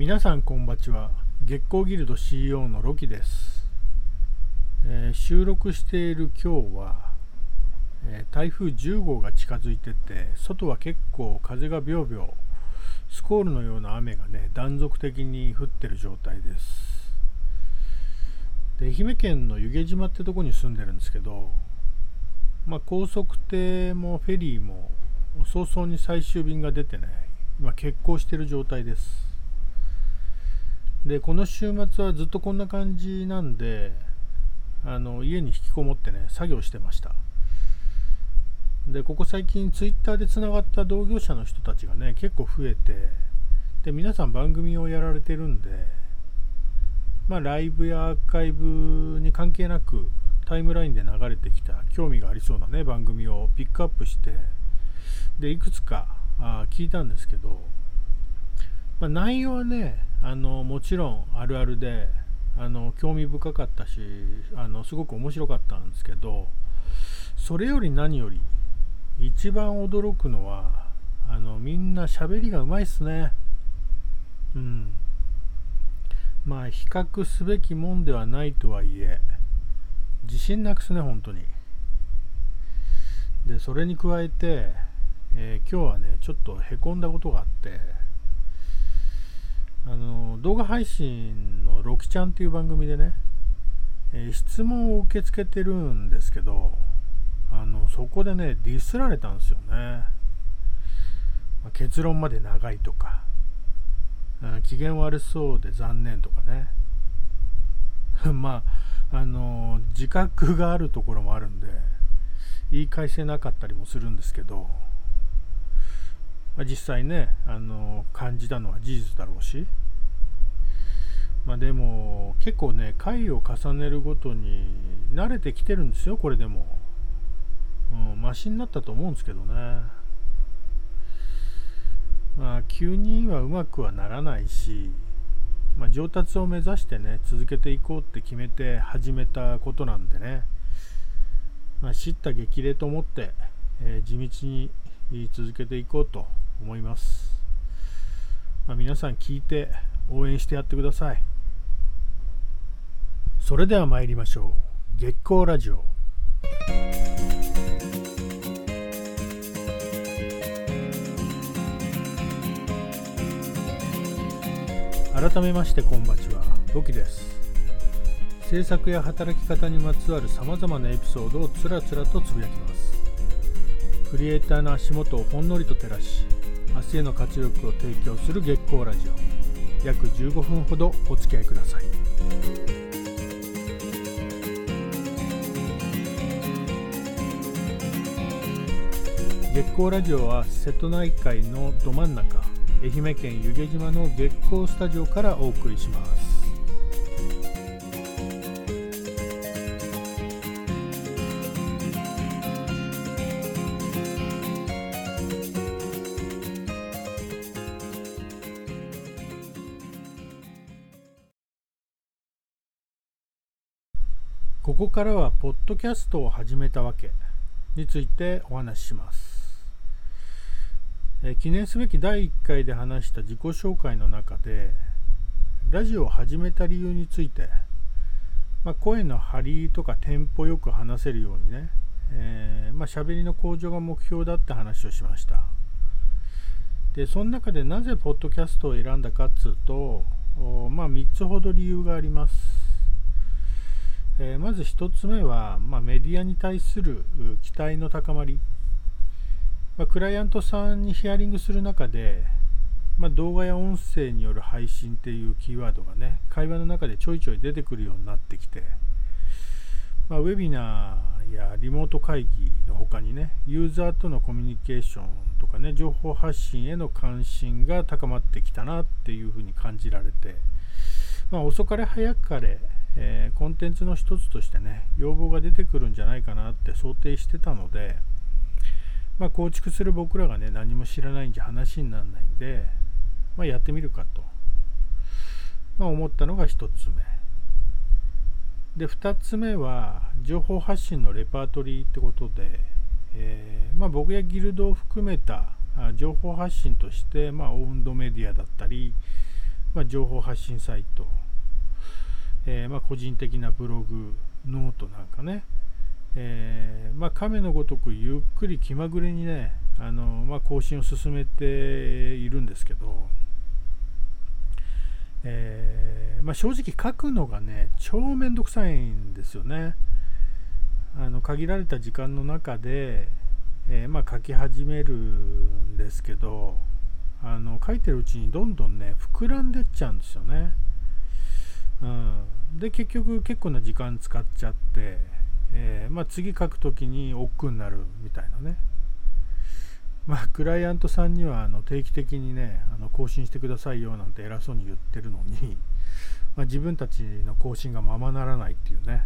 皆さんこんばちは。月光ギルド CEO のロキです、えー、収録している今日は、えー、台風10号が近づいてて外は結構風がビョービョースコールのような雨がね断続的に降ってる状態です。で愛媛県の湯気島ってとこに住んでるんですけどまあ、高速艇もフェリーも早々に最終便が出てね今欠航してる状態です。でこの週末はずっとこんな感じなんであの家に引きこもってね作業してました。でここ最近ツイッターでつながった同業者の人たちがね結構増えてで皆さん番組をやられてるんでまあライブやアーカイブに関係なくタイムラインで流れてきた興味がありそうなね番組をピックアップしてでいくつかあ聞いたんですけど、まあ、内容はねあのもちろんあるあるであの興味深かったしあのすごく面白かったんですけどそれより何より一番驚くのはあのみんな喋りがうまいっすね。うん。まあ比較すべきもんではないとはいえ自信なくすね本当に。でそれに加えて、えー、今日はねちょっとへこんだことがあってあの動画配信のロキちゃんっていう番組でね、え、質問を受け付けてるんですけどあのそこでねディスられたんですよね、まあ、結論まで長いとか、うん、機嫌悪そうで残念とかね。まああの自覚があるところもあるんで言い返せなかったりもするんですけど、まあ、実際ねあの感じたのは事実だろうし。まあでも結構ね回を重ねるごとに慣れてきてるんですよこれでも、うん、マシになったと思うんですけどね。まあ急にはうまくはならないしまあ、上達を目指してね続けていこうって決めて始めたことなんでね。まあ、知った激励と思って、えー、地道に続けていこうと思います、まあ、皆さん聞いて応援してやってください。それでは参りましょう。月光ラジオ。改めましてこんばちは。ロキです。制作や働き方にまつわるさまざまなエピソードをつらつらとつぶやきます。クリエイターの足元をほんのりと照らし明日への活力を提供する月光ラジオ。約15分ほどお付き合いください。月光ラジオは瀬戸内海のど真ん中愛媛県湯気島の月光スタジオからお送りします。ここからはポッドキャストを始めたわけについてお話しします、え記念すべき第1回で話した自己紹介の中でラジオを始めた理由について、まあ、声の張りとかテンポよく話せるようにね、えー、まあ、喋りの向上が目標だって話をしました。でその中でなぜポッドキャストを選んだかっつうとまあ3つほど理由があります。えー、まず1つ目は、まあ、メディアに対する期待の高まり、まあ、クライアントさんにヒアリングする中で、まあ、動画や音声による配信っていうキーワードがね会話の中でちょいちょい出てくるようになってきて、まウェビナーやリモート会議の他にねユーザーとのコミュニケーションとかね情報発信への関心が高まってきたなっていうふうに感じられて、ま、遅かれ早かれえー、コンテンツの一つとしてね要望が出てくるんじゃないかなって想定してたので、まあ、構築する僕らがね何も知らないんじゃ話にならないんで、まあ、やってみるかと、まあ、思ったのが1つ目。で2つ目は情報発信のレパートリーってことで、えー、ま、僕やギルドを含めた情報発信として、まあ、オウンドメディアだったりま、情報発信サイト、えー、まあ、個人的なブログ、ノートなんかね、えー、まあ、亀のごとくゆっくり気まぐれにね、あのまあ、更新を進めているんですけど、えー、まあ、正直書くのがね、超めんどくさいんですよね。あの限られた時間の中で、えー、ま、書き始めるんですけどあの書いてるうちにどんどんね膨らんでっちゃうんですよね。うん、で結局結構な時間使っちゃって、えー、まあ、次書く時に億劫になるみたいなね。まあ、クライアントさんにはあの定期的にねあの更新してくださいよなんて偉そうに言ってるのに、まあ、自分たちの更新がままならないっていうね。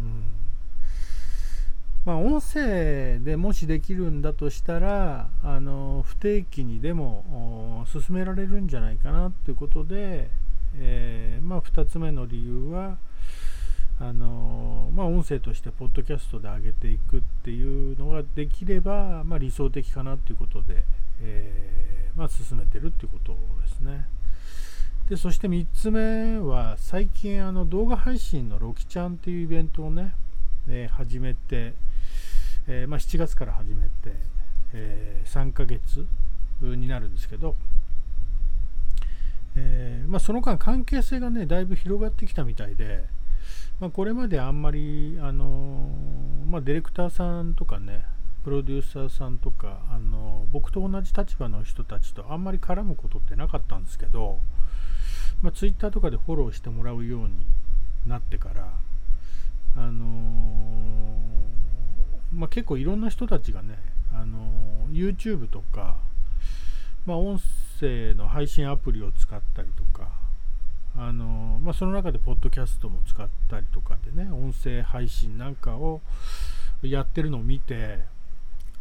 うんまあ、音声でもしできるんだとしたらあの不定期にでも進められるんじゃないかなということで、えー、まあ、2つ目の理由はあの、まあ、音声としてポッドキャストで上げていくっていうのができれば、まあ、理想的かなということで、えー、ま進めてるっていうことですね。でそして3つ目は最近あの動画配信のロキちゃんっていうイベントをね、えー、始めて、えー、ま、7月から始めて、え、3ヶ月になるんですけど、えまあ、その間関係性がねだいぶ広がってきたみたいで、まあ、これまであんまり、あのまあ、ディレクターさんとかねプロデューサーさんとか、あの僕と同じ立場の人たちとあんまり絡むことってなかったんですけど、まあ、Twitter とかでフォローしてもらうようになってからあのまあ、結構いろんな人たちがね、あの YouTube とか、まあ、音声の配信アプリを使ったりとか、あのまあ、その中でポッドキャストも使ったりとかでね音声配信なんかをやってるのを見て、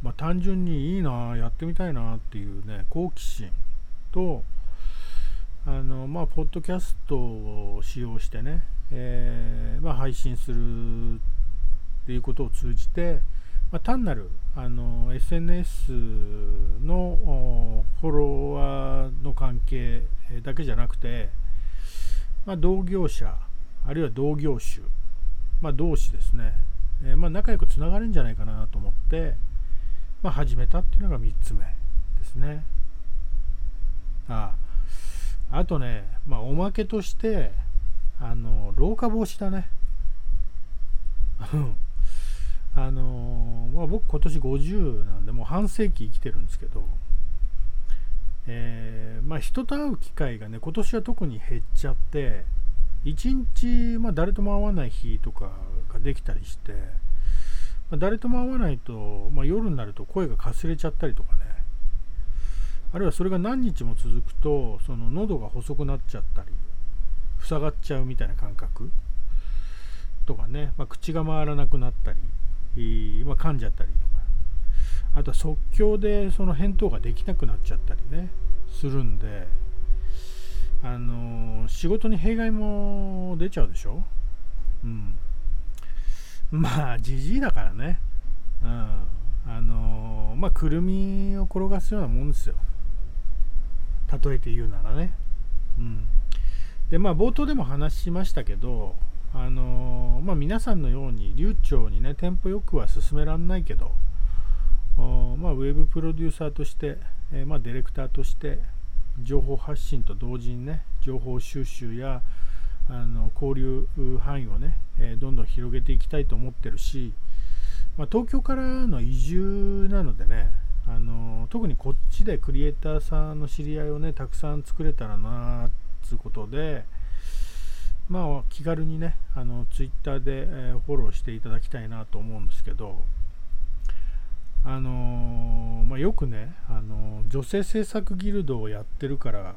まあ、単純にいいなやってみたいなっていうね好奇心とあのまあポッドキャストを使用してねえー、まあ、配信するっていうことを通じて、まあ、単なるあの SNS のフォロワーの関係だけじゃなくて、まあ、同業者あるいは同業種、まあ、同士ですね、えー、まあ、仲良くつながるんじゃないかなと思って、ま、始めたっていうのが3つ目ですね。あああとね、ま、おまけとしてあの老化防止だね。あのまあ、僕今年50なんでもう半世紀生きてるんですけど、えー、まあ、人と会う機会がね今年は特に減っちゃって1日、まあ、誰とも会わない日とかができたりして、ま、誰とも会わないと、ま夜になると声がかすれちゃったりとかね。あるいはそれが何日も続くとその喉が細くなっちゃったり塞がっちゃうみたいな感覚とかね、まあ、口が回らなくなったり、まあ、噛んじゃったりとか。あとは即興でその返答ができなくなっちゃったりね。するんで。あの、仕事に弊害も出ちゃうでしょ？うん。まあじじいだからね。うん。あの、まあくるみを転がすようなもんですよ。例えて言うならね。うん。でまあ冒頭でも話しましたけどあのまあ、皆さんのように流暢にねテンポよくは進めらんないけどまあ、ウェブプロデューサーとして、えー、まあ、ディレクターとして情報発信と同時にね情報収集やあの交流範囲をね、えー、どんどん広げていきたいと思ってるし、まあ、東京からの移住なのでねあの特にこっちでクリエイターさんの知り合いをねたくさん作れたらなっつうことで、まあ、気軽にね、あの、ツイッターで、えー、フォローしていただきたいなと思うんですけど、あのー、まあ、よくね、あのー、女性政策ギルドをやってるから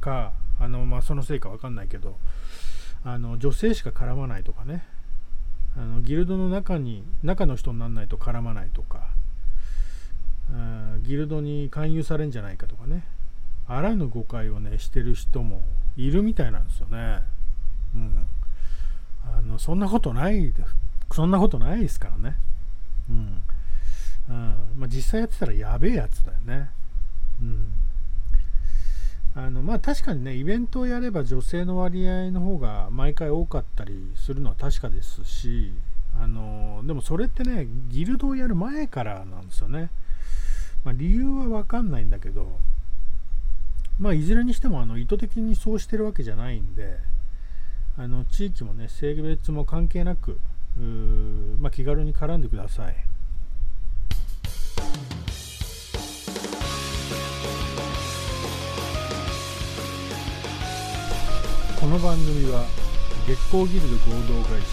か、あのまあ、そのせいかわかんないけど、あの女性しか絡まないとかね、あのギルドの中に、中の人にならないと絡まないとか、ギルドに勧誘されるんじゃないかとかね、あらぬ誤解をねしてる人もいるみたいなんですよね。うん。あのそんなことないです。そんなことないですからね。うん。うんまあ、実際やってたらやべえやつだよね。うん。あのまあ確かにねイベントをやれば女性の割合の方が毎回多かったりするのは確かですしあのでもそれってねギルドをやる前からなんですよね、まあ、理由は分かんないんだけどまあいずれにしてもあの意図的にそうしてるわけじゃないんであの地域もね性別も関係なくまあ、気軽に絡んでください。この番組は月光ギルド合同会社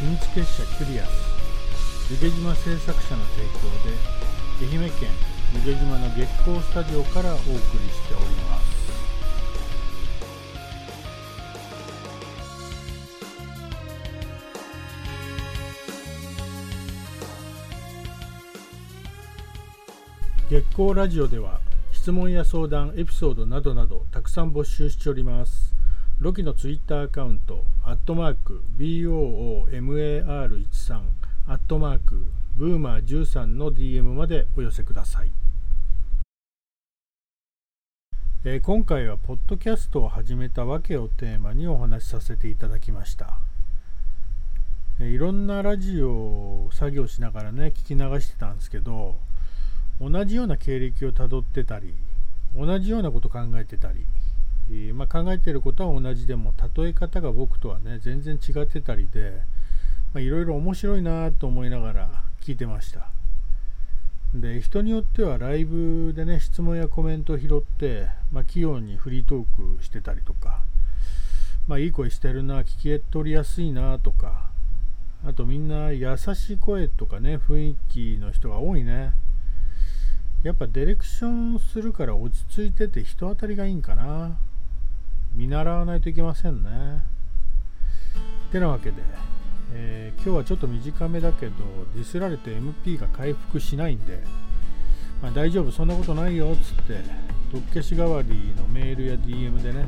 秘密結社キュリアス湯気島製作者の提供で愛媛県湯気島の月光スタジオからお送りしております。月光ラジオでは質問や相談エピソードなどなどたくさん募集しておりますロキのツイッターアカウント、アットマーク、BOOMAR13、アットマーク、ブーマー13の DM までお寄せください。えー、今回は、ポッドキャストを始めた訳をテーマにお話しさせていただきました。え、いろんなラジオを作業しながらね、聞き流してたんですけど、同じような経歴をたどってたり、同じようなこと考えてたり、えー、まあ、考えてることは同じでも例え方が僕とはね全然違ってたりでいろいろ面白いなと思いながら聞いてました。で人によってはライブでね質問やコメントを拾って、まあ、器用にフリートークしてたりとか、まあ、いい声してるな聞き取りやすいなとかあとみんな優しい声とかね雰囲気の人が多いね。やっぱディレクションするから落ち着いてて人当たりがいいんかな見習わないといけませんね。てなわけで、えー、今日はちょっと短めだけど、ディスられて MP が回復しないんで、まあ、大丈夫、そんなことないよっつって、どっけし代わりのメールや DM でね、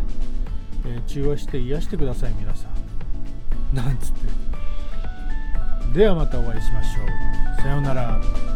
えー、中和して癒してください、皆さん。なんつって。ではまたお会いしましょう。さようなら。